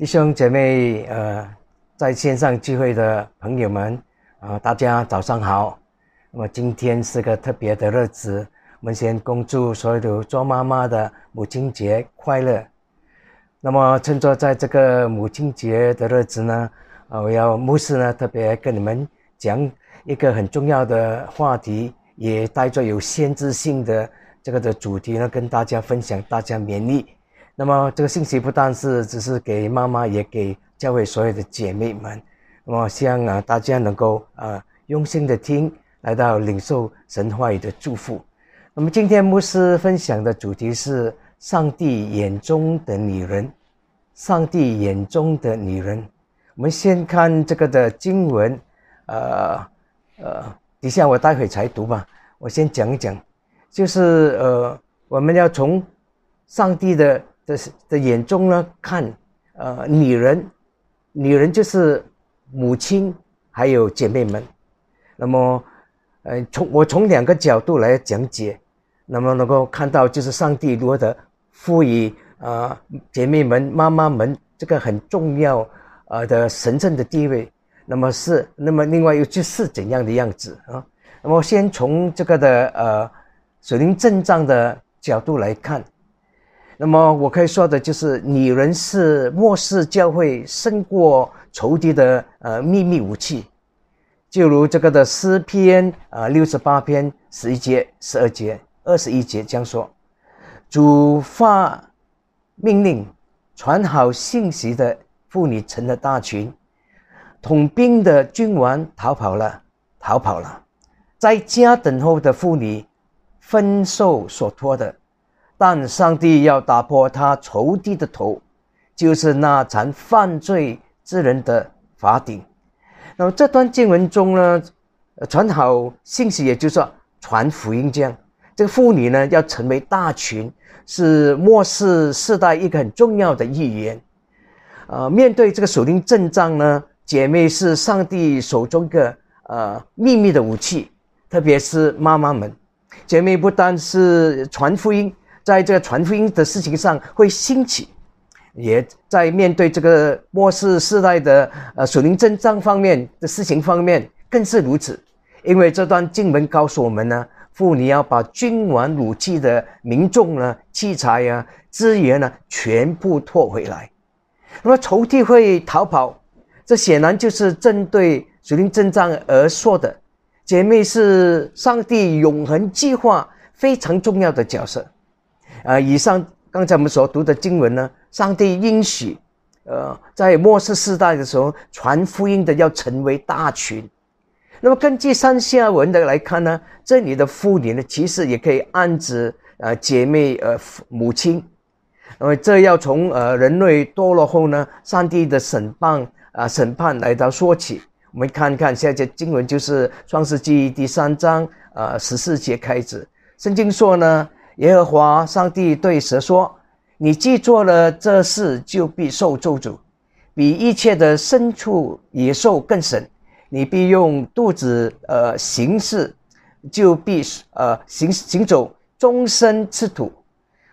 弟兄姐妹，呃，在线上聚会的朋友们，啊，大家早上好。那么今天是个特别的日子，我们先恭祝所有的做妈妈的母亲节快乐。那么趁着在这个母亲节的日子呢，啊，我要牧师呢特别跟你们讲一个很重要的话题，也带着有限制性的这个的主题呢，跟大家分享，大家勉励。那么这个信息不但是只是给妈妈，也给教会所有的姐妹们。那么希望啊大家能够啊用心的听，来到领受神话语的祝福。那么今天牧师分享的主题是上帝眼中的女人。上帝眼中的女人。我们先看这个的经文，呃呃，底下我待会才读吧。我先讲一讲，就是呃我们要从上帝的。的的眼中呢，看，呃，女人，女人就是母亲，还有姐妹们。那么，呃，从我从两个角度来讲解，那么能够看到就是上帝如何的赋予啊姐妹们、妈妈们这个很重要啊的神圣的地位。那么是，那么另外又就是怎样的样子啊？那么先从这个的呃水灵正藏的角度来看。那么我可以说的就是，女人是末世教会胜过仇敌的呃秘密武器，就如这个的诗篇啊六十八篇十一节、十二节、二十一节这样说：主发命令，传好信息的妇女成了大群，统兵的君王逃跑了，逃跑了，在家等候的妇女分受所托的。但上帝要打破他仇敌的头，就是那残犯罪之人的法顶。那么这段经文中呢，传好信息，也就是说传福音这样。这个妇女呢，要成为大群，是末世世代一个很重要的一员。呃，面对这个属灵阵仗呢，姐妹是上帝手中一个呃秘密的武器，特别是妈妈们，姐妹不单是传福音。在这个传福音的事情上会兴起，也在面对这个末世世代的呃属灵征战方面的事情方面更是如此。因为这段经文告诉我们呢，妇女要把君王武器的民众呢、器材呀、资源呢全部拖回来。那么仇敌会逃跑，这显然就是针对属灵征战而说的。姐妹是上帝永恒计划非常重要的角色。啊，以上刚才我们所读的经文呢，上帝应许，呃，在末世世代的时候，传福音的要成为大群。那么根据上下文的来看呢，这里的妇女呢，其实也可以暗指呃姐妹呃母亲。那么这要从呃人类堕落后呢，上帝的审判啊审判来到说起。我们看看下节经文就是创世纪第三章呃十四节开始，圣经说呢。耶和华上帝对蛇说：“你既做了这事，就必受咒诅，比一切的牲畜野兽更甚。你必用肚子呃行事，就必呃行行走，终身吃土。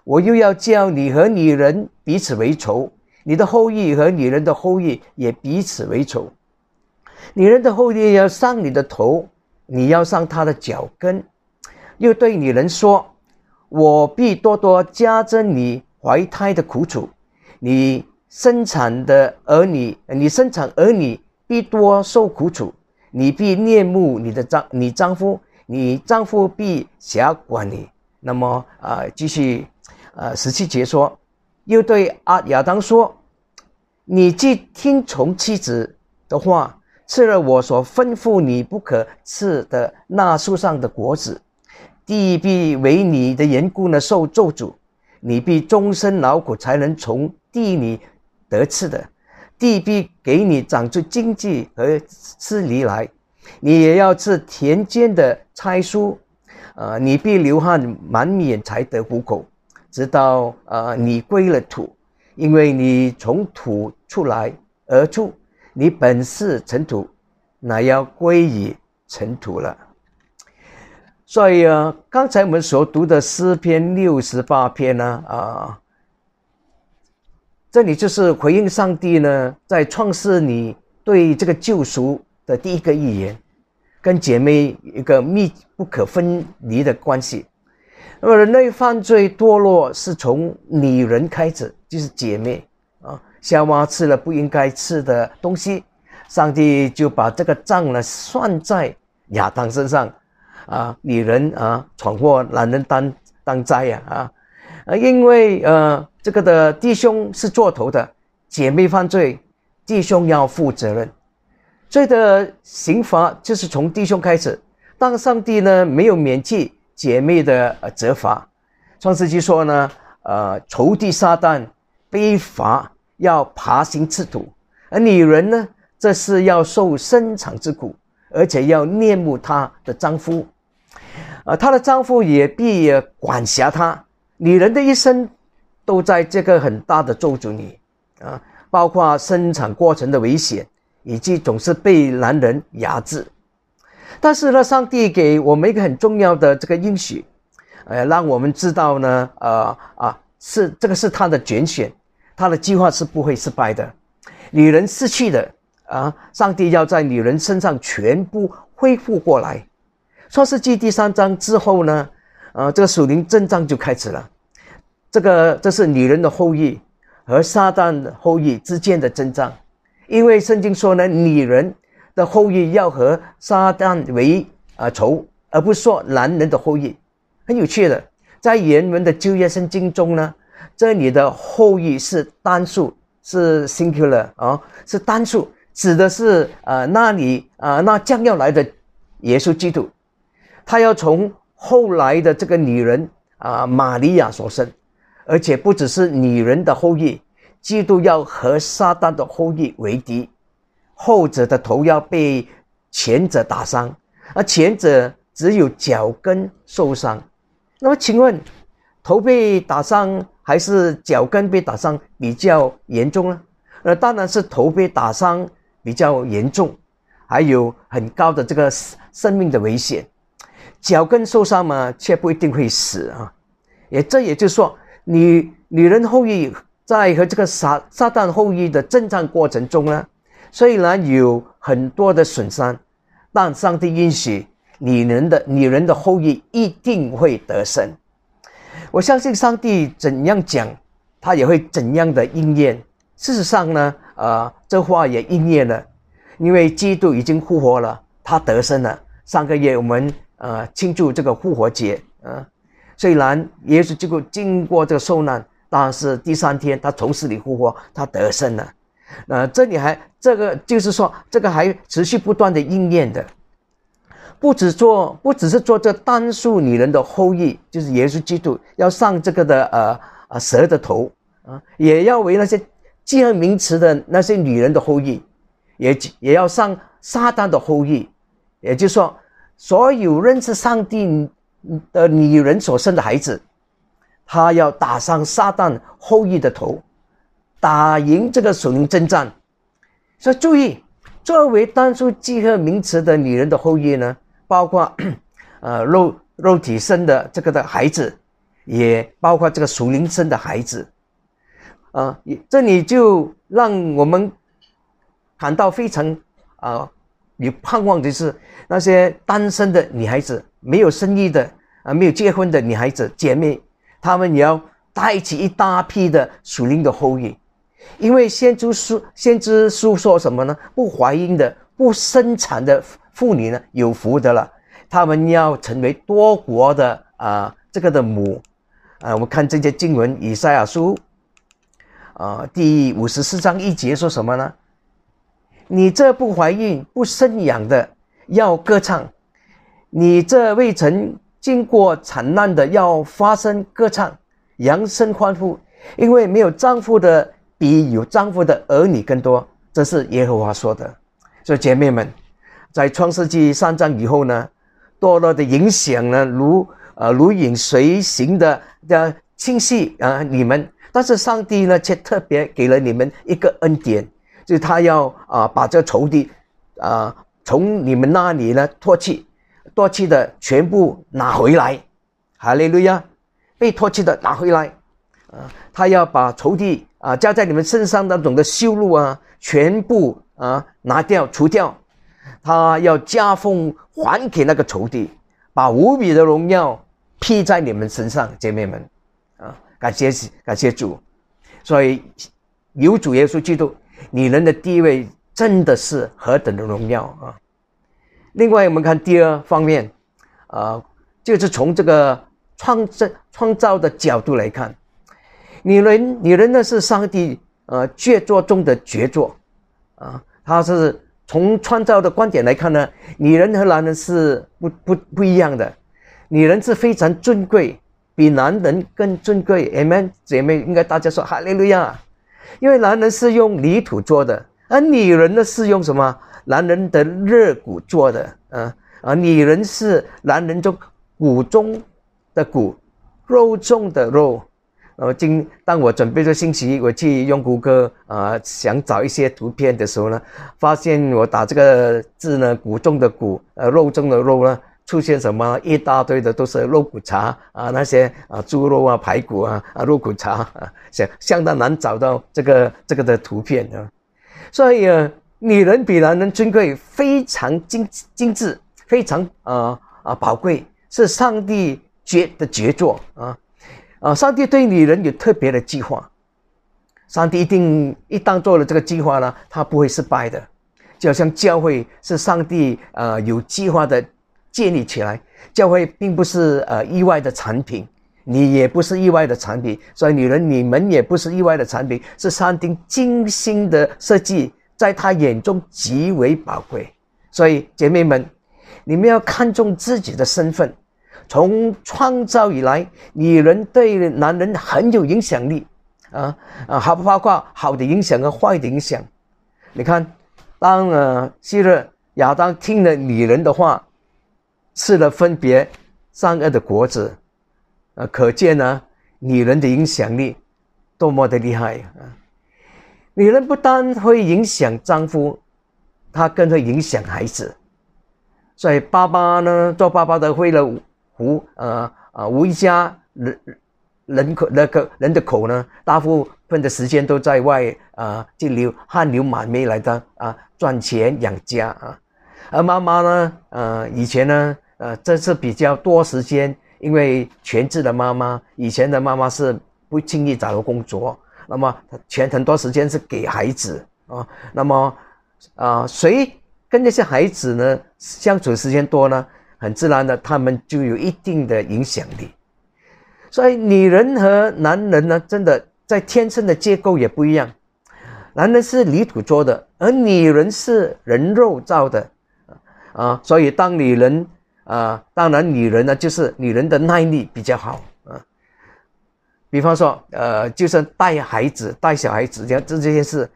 我又要叫你和女人彼此为仇，你的后裔和女人的后裔也彼此为仇。女人的后裔要上你的头，你要上她的脚跟。又对女人说。”我必多多加增你怀胎的苦楚，你生产的儿女，你生产儿女必多受苦楚，你必恋慕你的丈，你丈夫，你丈夫必辖管你。那么啊，继续，呃，十七节说，又对阿亚当说，你既听从妻子的话，吃了我所吩咐你不可吃的那树上的果子。地必为你的缘故呢受咒诅，你必终身劳苦才能从地里得吃的，地必给你长出荆棘和刺梨来，你也要吃田间的菜蔬，呃，你必流汗满面才得糊口，直到呃你归了土，因为你从土出来而出，你本是尘土，乃要归于尘土了。所以啊，刚才我们所读的诗篇六十八篇呢，啊，这里就是回应上帝呢，在创世你对这个救赎的第一个预言，跟姐妹一个密不可分离的关系。那么人类犯罪堕落是从女人开始，就是姐妹啊，夏娃吃了不应该吃的东西，上帝就把这个账呢算在亚当身上，啊，女人啊闯祸，男人当当灾呀啊，啊，因为呃这个的弟兄是做头的，姐妹犯罪，弟兄要负责任，罪的刑罚就是从弟兄开始，当上帝呢没有免去。姐妹的责罚，创世纪说呢，呃，仇敌撒旦被罚要爬行赤土，而女人呢，这是要受生产之苦，而且要恋慕她的丈夫，啊，她的丈夫也必也管辖她。女人的一生都在这个很大的咒诅里啊，包括生产过程的危险，以及总是被男人压制。但是呢，上帝给我们一个很重要的这个应许，呃，让我们知道呢，呃啊，是这个是他的拣选，他的计划是不会失败的。女人失去的啊，上帝要在女人身上全部恢复过来。创世纪第三章之后呢，呃，这个属灵征战就开始了。这个这是女人的后裔和撒旦的后裔之间的征战，因为圣经说呢，女人。的后裔要和撒旦为啊仇，而不是说男人的后裔。很有趣的，在原文的旧约圣经中呢，这里的后裔是单数，是 singular 啊，是单数，指的是啊那里啊那将要来的耶稣基督，他要从后来的这个女人啊玛利亚所生，而且不只是女人的后裔，基督要和撒旦的后裔为敌。后者的头要被前者打伤，而前者只有脚跟受伤。那么，请问头被打伤还是脚跟被打伤比较严重呢？那当然是头被打伤比较严重，还有很高的这个生命的危险。脚跟受伤嘛，却不一定会死啊。也这也就是说，女女人后裔在和这个撒撒旦后裔的征战过程中呢？虽然有很多的损伤，但上帝允许女人的女人的后裔一定会得胜。我相信上帝怎样讲，他也会怎样的应验。事实上呢，呃，这话也应验了，因为基督已经复活了，他得胜了。上个月我们呃庆祝这个复活节啊，虽然耶稣基督经过这个受难，但是第三天他从死里复活，他得胜了。呃，这里还这个就是说，这个还持续不断的应验的，不止做，不只是做这单数女人的后裔，就是耶稣基督要上这个的呃呃蛇的头啊，也要为那些记恨名词的那些女人的后裔，也也要上撒旦的后裔，也就是说，所有认识上帝的女人所生的孩子，他要打上撒旦后裔的头。打赢这个属灵征战，所以注意，作为单数记号名词的女人的后裔呢，包括 呃肉肉体生的这个的孩子，也包括这个属灵生的孩子，啊，这里就让我们感到非常啊你盼望的是，那些单身的女孩子、没有生育的啊、没有结婚的女孩子姐妹，她们也要带起一大批的属灵的后裔。因为先知书先知书说什么呢？不怀孕的、不生产的妇女呢，有福的了。他们要成为多国的啊，这个的母啊。我们看这些经文，以赛亚书啊，第五十四章一节说什么呢？你这不怀孕、不生养的要歌唱；你这未曾经过惨难的要发声歌唱，扬声欢呼，因为没有丈夫的。比有丈夫的儿女更多，这是耶和华说的。所以姐妹们，在创世纪三章以后呢，堕落的影响呢，如呃如影随形的的侵袭啊你们。但是上帝呢，却特别给了你们一个恩典，就是他要啊把这仇敌啊从你们那里呢唾弃，唾弃的全部拿回来。哈利路亚，被唾弃的拿回来。啊，他要把仇敌啊加在你们身上那种的羞辱啊，全部啊拿掉除掉，他要加封还给那个仇敌，把无比的荣耀披在你们身上，姐妹们，啊，感谢感谢主，所以有主耶稣基督，女人的地位真的是何等的荣耀啊！另外，我们看第二方面，啊，就是从这个创造创造的角度来看。女人，女人呢是上帝呃杰作中的杰作，啊，他是从创造的观点来看呢，女人和男人是不不不一样的，女人是非常尊贵，比男人更尊贵。Amen，姐妹应该大家说哈利路亚，因为男人是用泥土做的，而女人呢是用什么？男人的肋骨做的，啊啊，女人是男人中骨中的骨，肉中的肉。呃，今当我准备这信息，我去用谷歌啊，想找一些图片的时候呢，发现我打这个字呢，骨中的骨，呃，肉中的肉呢，出现什么一大堆的都是肉骨茶啊，那些啊猪肉啊排骨啊啊肉骨茶啊，相相当难找到这个这个的图片啊。所以啊，女人比男人尊贵，非常精精致，非常啊啊宝贵，是上帝绝的杰作啊。啊，上帝对女人有特别的计划，上帝一定一旦做了这个计划呢，他不会失败的。就好像教会是上帝呃有计划的建立起来，教会并不是呃意外的产品，你也不是意外的产品，所以女人你们也不是意外的产品，是上帝精心的设计，在他眼中极为宝贵。所以姐妹们，你们要看重自己的身份。从创造以来，女人对男人很有影响力，啊啊，还包括好的影响和坏的影响。你看，当呃希勒亚当听了女人的话，吃了分别善恶的果子，啊，可见呢，女人的影响力多么的厉害啊！女人不单会影响丈夫，她更会影响孩子。所以爸爸呢，做爸爸的为了。无呃啊，无一家人人口那个人的口呢，大部分的时间都在外啊，就流汗流满面来的啊，赚钱养家啊。而妈妈呢，呃，以前呢，呃，这是比较多时间，因为全职的妈妈，以前的妈妈是不轻易找到工作，那么全很多时间是给孩子啊。那么啊，谁跟那些孩子呢相处时间多呢？很自然的，他们就有一定的影响力。所以，女人和男人呢，真的在天生的结构也不一样。男人是泥土做的，而女人是人肉造的，啊，所以当女人啊，当然女人呢，就是女人的耐力比较好啊。比方说，呃，就是带孩子、带小孩子这这这件事，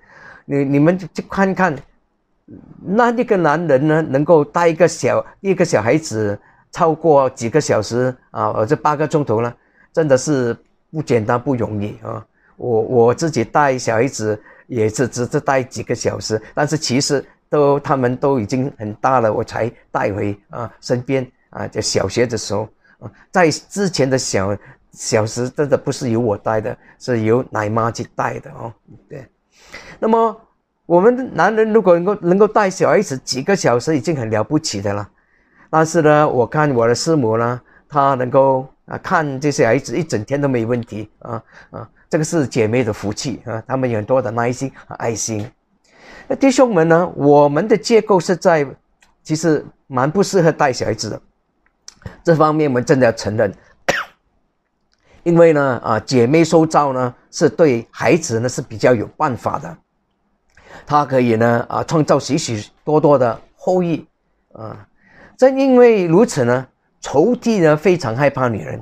你你们去看看。那一个男人呢，能够带一个小一个小孩子超过几个小时啊，或者八个钟头呢，真的是不简单不容易啊！我我自己带小孩子也是只是带几个小时，但是其实都他们都已经很大了，我才带回啊身边啊，在小学的时候啊，在之前的小小时真的不是由我带的，是由奶妈去带的哦。对，那么。我们男人如果能够能够带小孩子几个小时，已经很了不起的了。但是呢，我看我的师母呢，她能够啊看这些孩子一整天都没问题啊啊，这个是姐妹的福气啊，她们有很多的耐心和爱心。弟兄们呢，我们的结构是在其实蛮不适合带小孩子的，这方面我们真的要承认。因为呢啊，姐妹受造呢是对孩子呢是比较有办法的。他可以呢啊，创造许许多多的后裔啊！正因为如此呢，仇敌呢非常害怕女人，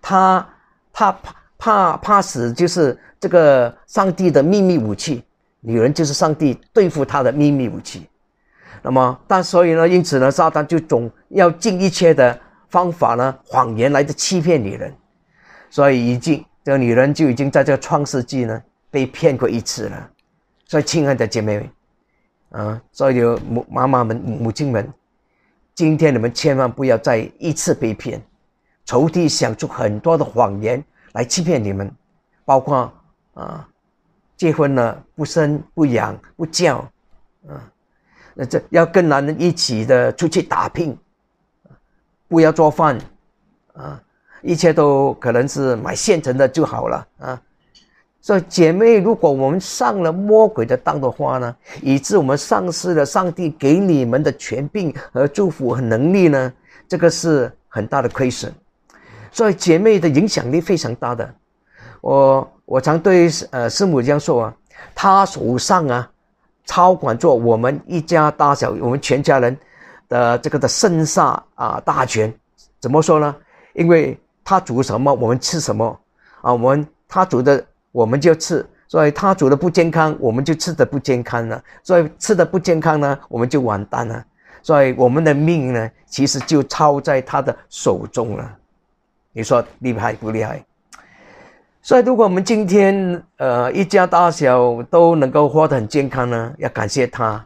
他他怕怕怕死，就是这个上帝的秘密武器，女人就是上帝对付他的秘密武器。那么，但所以呢，因此呢，撒旦就总要尽一切的方法呢，谎言来的欺骗女人。所以，已经这个女人就已经在这个创世纪呢被骗过一次了。所以，亲爱的姐妹们，啊，所有母妈妈们、母亲们，今天你们千万不要再一次被骗，仇敌想出很多的谎言来欺骗你们，包括啊，结婚了不生不养不教，啊，那这要跟男人一起的出去打拼，不要做饭，啊，一切都可能是买现成的就好了啊。所以姐妹，如果我们上了魔鬼的当的话呢，以致我们丧失了上帝给你们的权柄和祝福和能力呢，这个是很大的亏损。所以姐妹的影响力非常大的。我我常对呃师母这样说啊，她手上啊，操管着我们一家大小，我们全家人的这个的生杀啊大权。怎么说呢？因为她煮什么，我们吃什么啊，我们她煮的。我们就吃，所以他煮的不健康，我们就吃的不健康了。所以吃的不健康呢，我们就完蛋了。所以我们的命呢，其实就操在他的手中了。你说厉害不厉害？所以如果我们今天呃一家大小都能够活得很健康呢，要感谢他。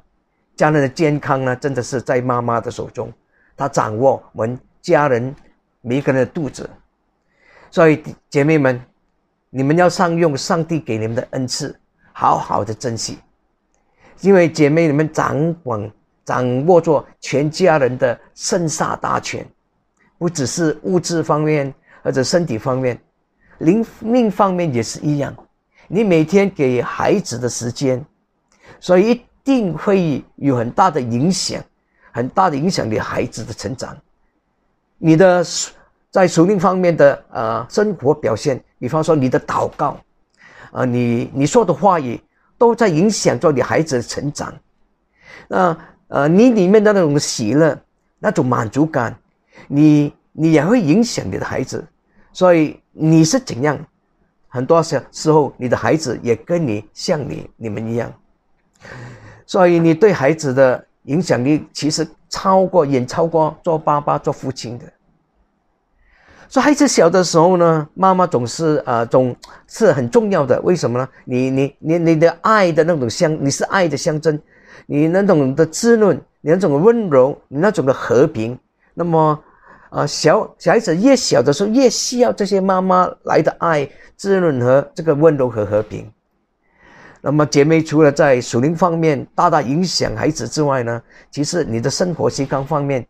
家人的健康呢，真的是在妈妈的手中，她掌握我们家人每一个人的肚子。所以姐妹们。你们要善用上帝给你们的恩赐，好好的珍惜，因为姐妹你们掌管、掌握着全家人的生杀大权，不只是物质方面或者身体方面，灵命方面也是一样。你每天给孩子的时间，所以一定会有很大的影响，很大的影响你孩子的成长，你的。在属灵方面的呃生活表现，比方说你的祷告，啊，你你说的话语，都在影响着你孩子的成长。那呃，你里面的那种喜乐，那种满足感，你你也会影响你的孩子。所以你是怎样，很多时时候你的孩子也跟你像你你们一样。所以你对孩子的影响力，其实超过远超过做爸爸做父亲的。说孩子小的时候呢，妈妈总是啊，总是很重要的。为什么呢？你你你你的爱的那种象，你是爱的象征，你那种的滋润，你那种温柔，你那种的和平。那么啊，小小孩子越小的时候，越需要这些妈妈来的爱、滋润和这个温柔和和平。那么姐妹除了在属灵方面大大影响孩子之外呢，其实你的生活习惯方面，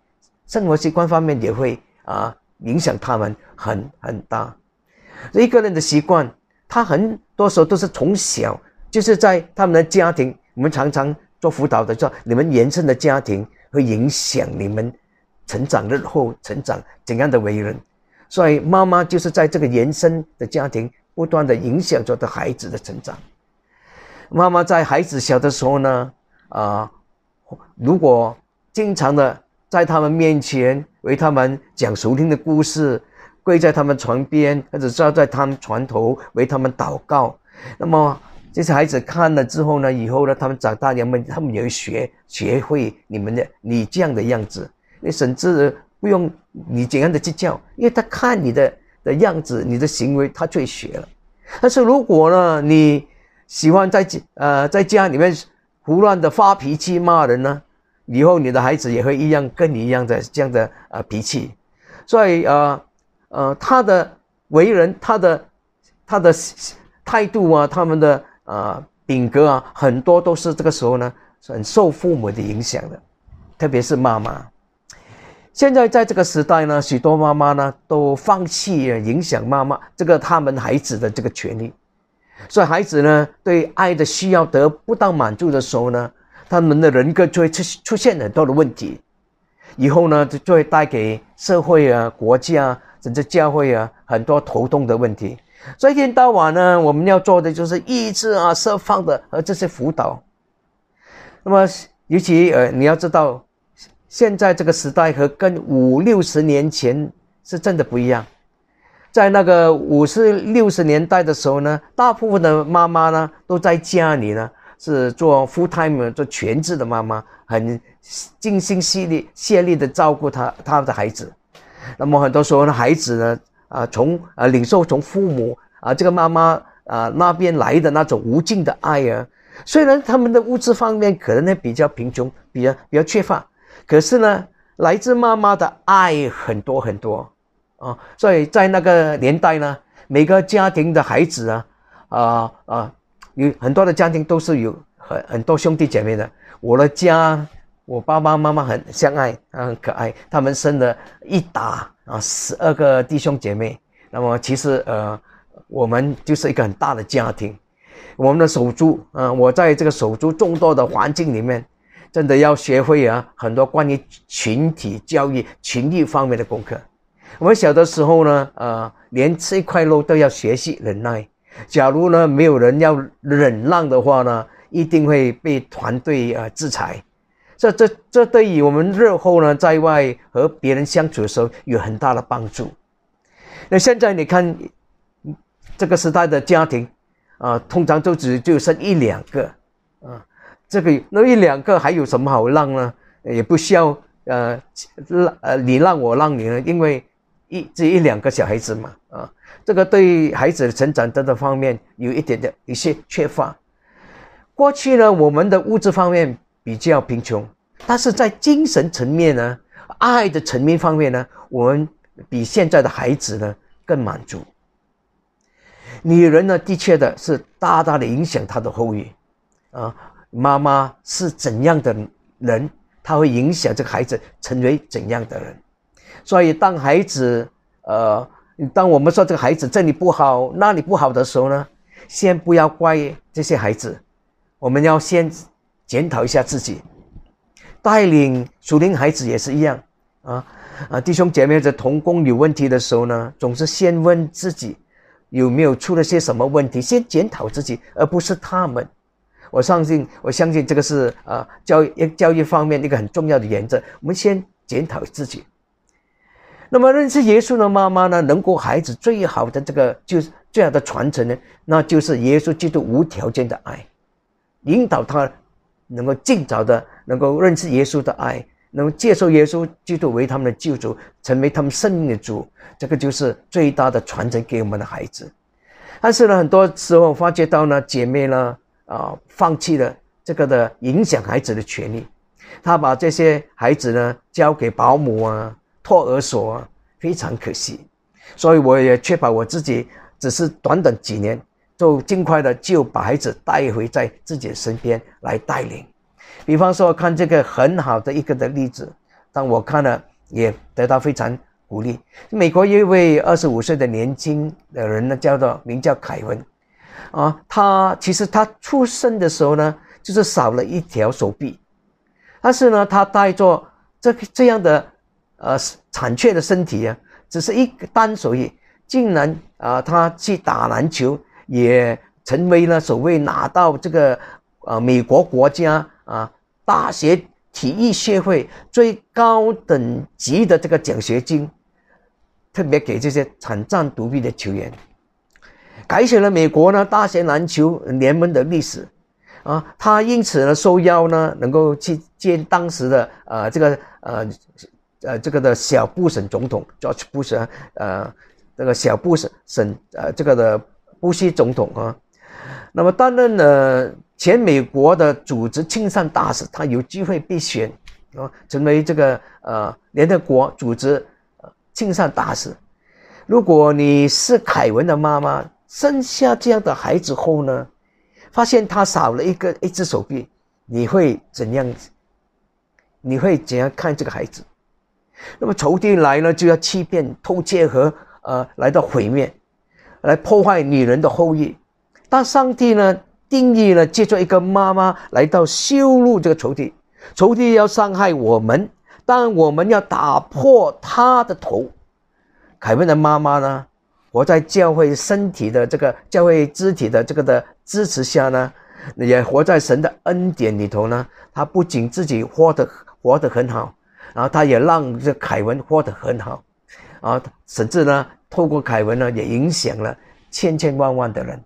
生活习惯方面也会啊。影响他们很很大，一个人的习惯，他很多时候都是从小就是在他们的家庭。我们常常做辅导的时候，你们原生的家庭会影响你们成长日后成长怎样的为人。所以妈妈就是在这个延伸的家庭不断的影响着的孩子的成长。妈妈在孩子小的时候呢，啊，如果经常的。在他们面前为他们讲熟听的故事，跪在他们床边，或者坐在他们床头为他们祷告。那么这些孩子看了之后呢，以后呢，他们长大，他们他们也会学学会你们的你这样的样子。你甚至不用你怎样的去教，因为他看你的的样子，你的行为，他最学了。但是如果呢，你喜欢在呃在家里面胡乱的发脾气骂人呢？以后你的孩子也会一样跟你一样的这样的呃脾气，所以呃呃他的为人他的他的态度啊，他们的呃品格啊，很多都是这个时候呢很受父母的影响的，特别是妈妈。现在在这个时代呢，许多妈妈呢都放弃了影响妈妈这个他们孩子的这个权利，所以孩子呢对爱的需要得不到满足的时候呢。他们的人格就会出出现很多的问题，以后呢就就会带给社会啊、国家啊甚至教会啊很多头痛的问题。所以一天到晚呢，我们要做的就是抑制啊、释放的和这些辅导。那么，尤其呃，你要知道，现在这个时代和跟五六十年前是真的不一样。在那个五十六十年代的时候呢，大部分的妈妈呢都在家里呢。是做 full time 做全职的妈妈，很尽心细力、竭力的照顾他他的孩子。那么很多时候呢，孩子呢，啊，从啊领受从父母啊这个妈妈啊那边来的那种无尽的爱啊，虽然他们的物质方面可能呢比较贫穷，比较比较缺乏，可是呢，来自妈妈的爱很多很多啊。所以在那个年代呢，每个家庭的孩子啊啊啊，有很多的家庭都是有很很多兄弟姐妹的。我的家，我爸爸妈妈很相爱，很可爱。他们生了一打啊十二个弟兄姐妹。那么其实呃，我们就是一个很大的家庭。我们的手足啊，我在这个手足众多的环境里面，真的要学会啊很多关于群体教育、群益方面的功课。我们小的时候呢，呃，连吃一块肉都要学习忍耐。假如呢没有人要忍让的话呢，一定会被团队啊制裁。这这这对于我们日后呢在外和别人相处的时候有很大的帮助。那现在你看，这个时代的家庭啊，通常都只就剩一两个啊，这个那一两个还有什么好让呢？也不需要呃让呃你让我让你呢，因为。一这一两个小孩子嘛，啊，这个对孩子的成长等等方面有一点的一些缺乏。过去呢，我们的物质方面比较贫穷，但是在精神层面呢，爱的层面方面呢，我们比现在的孩子呢更满足。女人呢，的确的是大大的影响她的后裔，啊，妈妈是怎样的人，她会影响这个孩子成为怎样的人。所以，当孩子，呃，当我们说这个孩子这里不好，那里不好的时候呢，先不要怪这些孩子，我们要先检讨一下自己。带领属灵孩子也是一样，啊啊，弟兄姐妹在同工有问题的时候呢，总是先问自己有没有出了些什么问题，先检讨自己，而不是他们。我相信，我相信这个是啊，教育教育方面一个很重要的原则。我们先检讨自己。那么认识耶稣的妈妈呢，能够孩子最好的这个就是最好的传承呢，那就是耶稣基督无条件的爱，引导他能够尽早的能够认识耶稣的爱，能够接受耶稣基督为他们的救主，成为他们生命的主，这个就是最大的传承给我们的孩子。但是呢，很多时候发觉到呢，姐妹呢啊，放弃了这个的影响孩子的权利，他把这些孩子呢交给保姆啊。托儿所啊非常可惜，所以我也确保我自己只是短短几年，就尽快的就把孩子带回在自己身边来带领。比方说，看这个很好的一个的例子，当我看了也得到非常鼓励。美国一位二十五岁的年轻的人呢，叫做名叫凯文，啊，他其实他出生的时候呢，就是少了一条手臂，但是呢，他带着这这样的。呃，残缺的身体啊，只是一个单手也，竟然啊，他去打篮球，也成为了所谓拿到这个呃美国国家啊大学体育协会最高等级的这个奖学金，特别给这些惨战独臂的球员，改写了美国呢大学篮球联盟的历史啊，他因此呢受邀呢能够去见当时的呃这个呃。呃，这个的小布什总统，George Bush，呃，这个小布什省，呃，这个的布希总统啊，那么担任了前美国的组织亲善大使，他有机会被选啊，成为这个呃联合国组织亲善大使。如果你是凯文的妈妈，生下这样的孩子后呢，发现他少了一个一只手臂，你会怎样？你会怎样看这个孩子？那么仇敌来了，就要欺骗、偷窃和呃来到毁灭，来破坏女人的后裔。但上帝呢，定义了借助一个妈妈来到羞辱这个仇敌，仇敌要伤害我们，但我们要打破他的头。凯文的妈妈呢，活在教会身体的这个教会肢体的这个的支持下呢，也活在神的恩典里头呢。他不仅自己活得活得很好。然后他也让这凯文活得很好，啊，甚至呢，透过凯文呢，也影响了千千万万的人。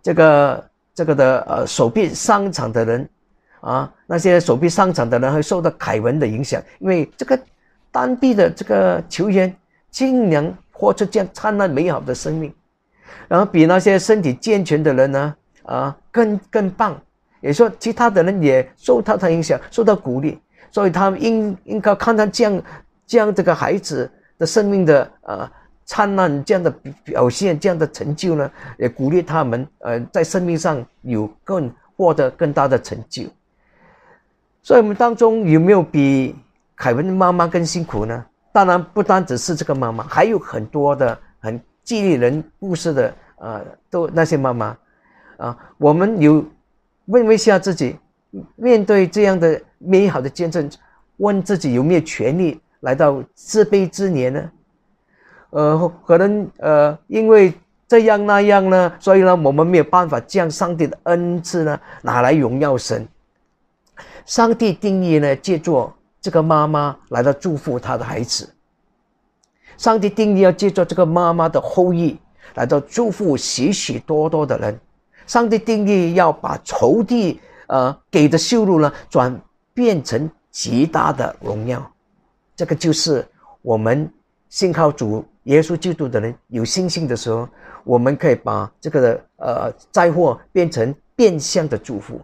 这个这个的呃手臂伤残的人，啊，那些手臂伤残的人会受到凯文的影响，因为这个单臂的这个球员竟然活出这样灿烂美好的生命，然后比那些身体健全的人呢，啊，更更棒。也说其他的人也受到他影响，受到鼓励。所以他们应应该看到这样这样这个孩子的生命的呃灿烂这样的表现，这样的成就呢，也鼓励他们，呃，在生命上有更获得更大的成就。所以，我们当中有没有比凯文的妈妈更辛苦呢？当然，不单只是这个妈妈，还有很多的很激励人故事的，呃，都那些妈妈，啊，我们有问问下自己，面对这样的美好的见证，问自己有没有权利来到自卑之年呢？呃，可能呃，因为这样那样呢，所以呢，我们没有办法将上帝的恩赐呢拿来荣耀神。上帝定义呢，借助这个妈妈来到祝福他的孩子。上帝定义要借助这个妈妈的后裔来到祝福许许多多的人。上帝定义要把仇敌呃给的羞辱呢，转变成极大的荣耀。这个就是我们信靠主。耶稣基督的人有信心的时候，我们可以把这个呃灾祸变成变相的祝福。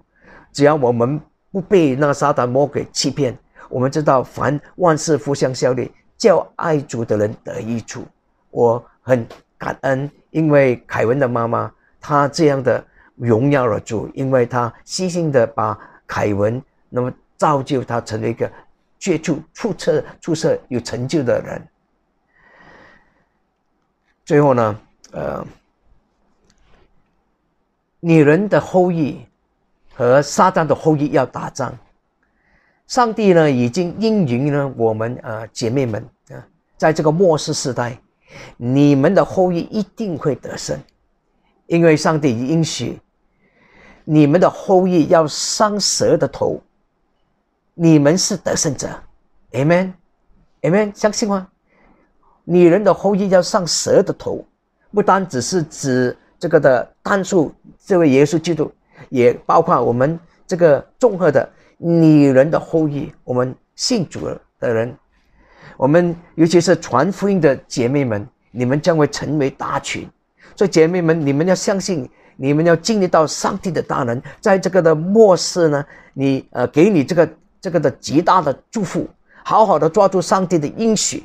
只要我们不被那个撒旦魔鬼欺骗，我们知道凡万事互相效力，叫爱主的人得益处。我很感恩，因为凯文的妈妈她这样的荣耀了主，因为她细心的把凯文那么造就他成为一个杰出、出色、出色有成就的人。最后呢，呃，女人的后裔和撒旦的后裔要打仗，上帝呢已经应允了我们呃姐妹们啊，在这个末世时代，你们的后裔一定会得胜，因为上帝应许你们的后裔要伤蛇的头，你们是得胜者，Amen，Amen，相信吗？女人的后裔要上蛇的头，不单只是指这个的单数这位耶稣基督，也包括我们这个综合的女人的后裔，我们信主的人，我们尤其是传福音的姐妹们，你们将会成为大群。所以姐妹们，你们要相信，你们要经历到上帝的大能，在这个的末世呢，你呃给你这个这个的极大的祝福，好好的抓住上帝的应许。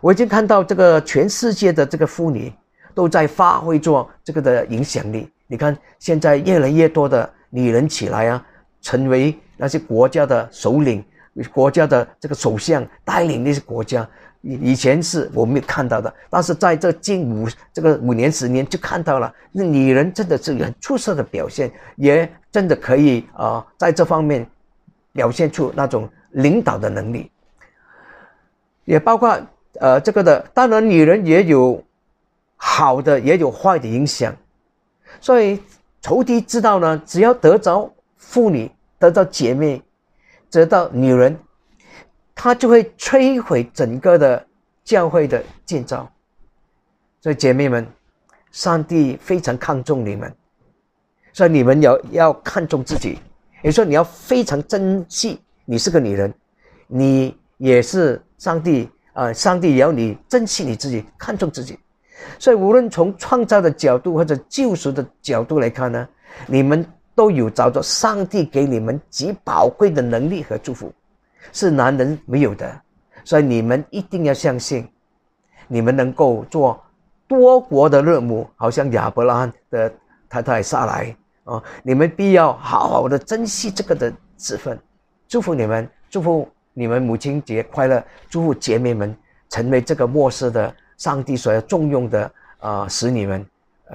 我已经看到这个全世界的这个妇女都在发挥着这个的影响力。你看，现在越来越多的女人起来啊，成为那些国家的首领、国家的这个首相，带领那些国家。以以前是我没看到的，但是在这近五这个五年十年就看到了，那女人真的是很出色的表现，也真的可以啊，在这方面表现出那种领导的能力，也包括。呃，这个的当然，女人也有好的，也有坏的影响。所以仇敌知道呢，只要得着妇女，得到姐妹，得到女人，他就会摧毁整个的教会的建造。所以姐妹们，上帝非常看重你们，所以你们要要看重自己。也说你要非常珍惜，你是个女人，你也是上帝。啊，上帝也要你珍惜你自己，看重自己。所以，无论从创造的角度或者救赎的角度来看呢，你们都有找到上帝给你们极宝贵的能力和祝福，是男人没有的。所以，你们一定要相信，你们能够做多国的任务，好像亚伯拉罕的太太撒来啊。你们必要好好的珍惜这个的职分，祝福你们，祝福。你们母亲节快乐！祝福姐妹们成为这个末世的上帝所要重用的啊，使你们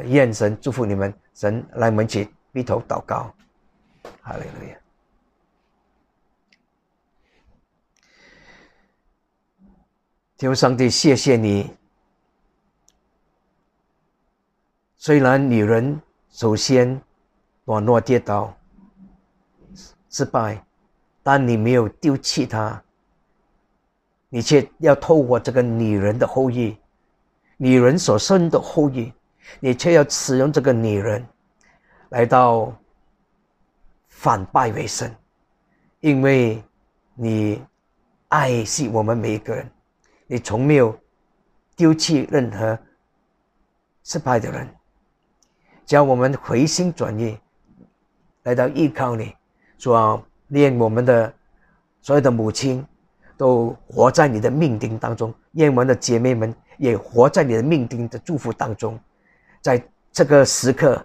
愿神祝福你们。神来门前低头祷告，哈利路亚！求上帝，谢谢你。虽然女人首先软弱跌倒，失败。但你没有丢弃她，你却要透过这个女人的后裔，女人所生的后裔，你却要使用这个女人，来到反败为胜，因为你爱惜我们每一个人，你从没有丢弃任何失败的人，只要我们回心转意，来到依靠你，说。愿我们的所有的母亲都活在你的命定当中，愿我们的姐妹们也活在你的命定的祝福当中。在这个时刻，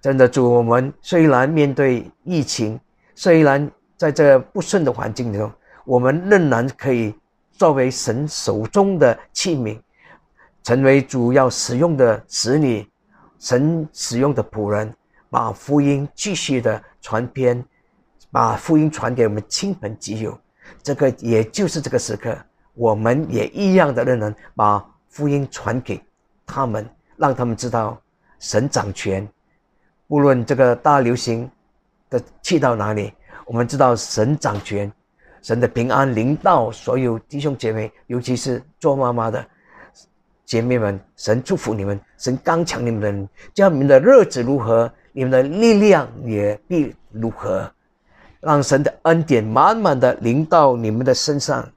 真的主，我们虽然面对疫情，虽然在这不顺的环境中，我们仍然可以作为神手中的器皿，成为主要使用的子女，神使用的仆人，把福音继续的传遍，把福音传给我们亲朋戚友。这个也就是这个时刻，我们也一样的仍然把福音传给他们。让他们知道神掌权，无论这个大流行的去到哪里，我们知道神掌权，神的平安临到所有弟兄姐妹，尤其是做妈妈的姐妹们，神祝福你们，神刚强你们，叫你们的日子如何，你们的力量也必如何，让神的恩典满满的临到你们的身上。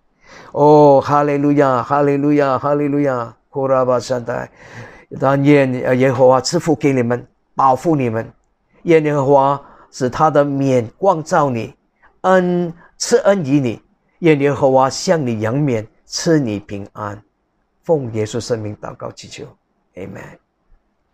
哦，哈利路亚，哈利路亚，哈利路亚，库拉巴山代。但愿耶和华赐福给你们，保护你们；耶和华使他的面光照你，恩赐恩于你；耶和华向你扬面，赐你平安。奉耶稣圣名祷告祈求，Amen。